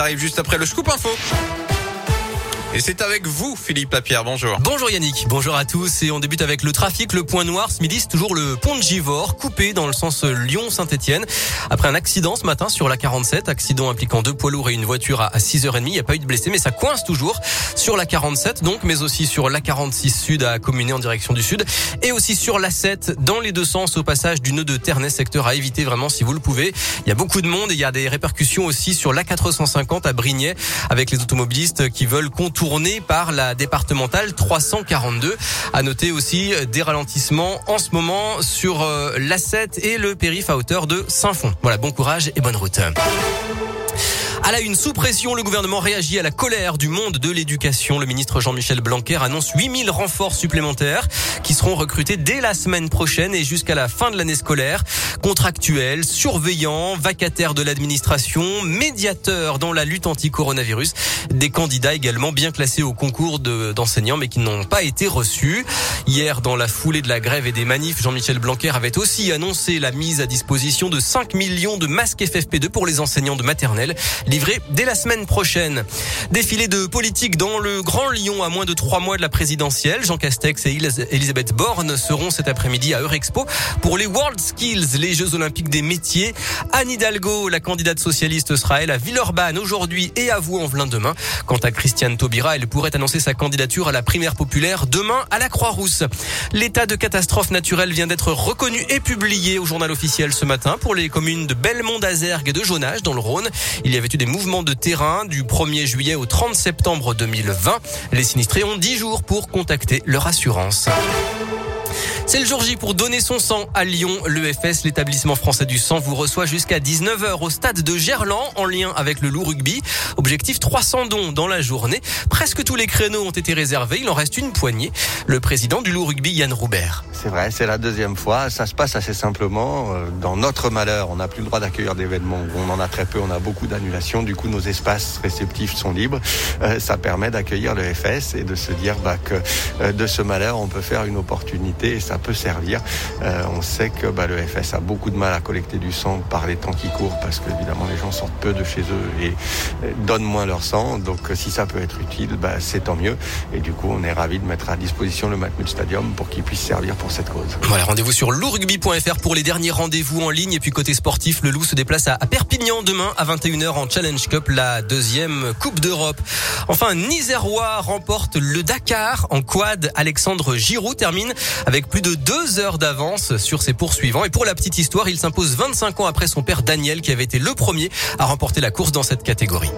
Ça arrive juste après le scoop info. Et c'est avec vous, Philippe Lapierre. Bonjour. Bonjour Yannick. Bonjour à tous. Et on débute avec le trafic. Le point noir ce midi, c'est toujours le pont de Givors, coupé dans le sens Lyon-Saint-Etienne. Après un accident ce matin sur la 47, accident impliquant deux poids lourds et une voiture à 6h30. Il n'y a pas eu de blessés, mais ça coince toujours sur la 47, donc, mais aussi sur la 46 sud à Communé en direction du sud. Et aussi sur la 7 dans les deux sens au passage du nœud de Ternay, secteur à éviter vraiment si vous le pouvez. Il y a beaucoup de monde et il y a des répercussions aussi sur la 450 à Brignais avec les automobilistes qui veulent contourner tourné par la départementale 342. À noter aussi des ralentissements en ce moment sur euh, l'A7 et le périph' à hauteur de Saint-Fond. Voilà, bon courage et bonne route. À la une, sous pression, le gouvernement réagit à la colère du monde de l'éducation. Le ministre Jean-Michel Blanquer annonce 8000 renforts supplémentaires qui seront recrutés dès la semaine prochaine et jusqu'à la fin de l'année scolaire. Contractuels, surveillants, vacataires de l'administration, médiateurs dans la lutte anti-coronavirus. Des candidats également bien classés au concours d'enseignants mais qui n'ont pas été reçus. Hier, dans la foulée de la grève et des manifs, Jean-Michel Blanquer avait aussi annoncé la mise à disposition de 5 millions de masques FFP2 pour les enseignants de maternelle livré dès la semaine prochaine. Défilé de politique dans le Grand Lyon à moins de trois mois de la présidentielle. Jean Castex et Elisabeth Borne seront cet après-midi à Eurexpo pour les World Skills, les Jeux Olympiques des métiers. Anne Hidalgo, la candidate socialiste, sera elle à Villeurbanne aujourd'hui et à Vaux-en-Velin demain. Quant à Christiane Taubira, elle pourrait annoncer sa candidature à la primaire populaire demain à la Croix-Rousse. L'état de catastrophe naturelle vient d'être reconnu et publié au journal officiel ce matin pour les communes de Belmont d'Azergue et de Jonage dans le Rhône. Il y avait eu des mouvements de terrain du 1er juillet au 30 septembre 2020. Les sinistrés ont 10 jours pour contacter leur assurance. C'est le jour J pour donner son sang à Lyon. L'EFS, l'établissement français du sang, vous reçoit jusqu'à 19h au stade de Gerland en lien avec le loup rugby. Objectif 300 dons dans la journée. Presque tous les créneaux ont été réservés. Il en reste une poignée. Le président du loup rugby, Yann Roubert. C'est vrai, c'est la deuxième fois. Ça se passe assez simplement. Euh, dans notre malheur, on n'a plus le droit d'accueillir d'événements. On en a très peu, on a beaucoup d'annulations. Du coup, nos espaces réceptifs sont libres. Euh, ça permet d'accueillir l'EFS et de se dire bah, que euh, de ce malheur, on peut faire une opportunité peut servir. Euh, on sait que bah, le FS a beaucoup de mal à collecter du sang par les temps qui courent parce que évidemment les gens sortent peu de chez eux et euh, donnent moins leur sang. Donc euh, si ça peut être utile, bah, c'est tant mieux. Et du coup, on est ravi de mettre à disposition le Matmut Stadium pour qu'il puisse servir pour cette cause. Voilà, rendez-vous sur lourugby.fr pour les derniers rendez-vous en ligne. Et puis côté sportif, le Loup se déplace à Perpignan demain à 21h en Challenge Cup, la deuxième Coupe d'Europe. Enfin, Nizerois remporte le Dakar en quad. Alexandre Giroud termine avec de deux heures d'avance sur ses poursuivants. Et pour la petite histoire, il s'impose 25 ans après son père Daniel qui avait été le premier à remporter la course dans cette catégorie.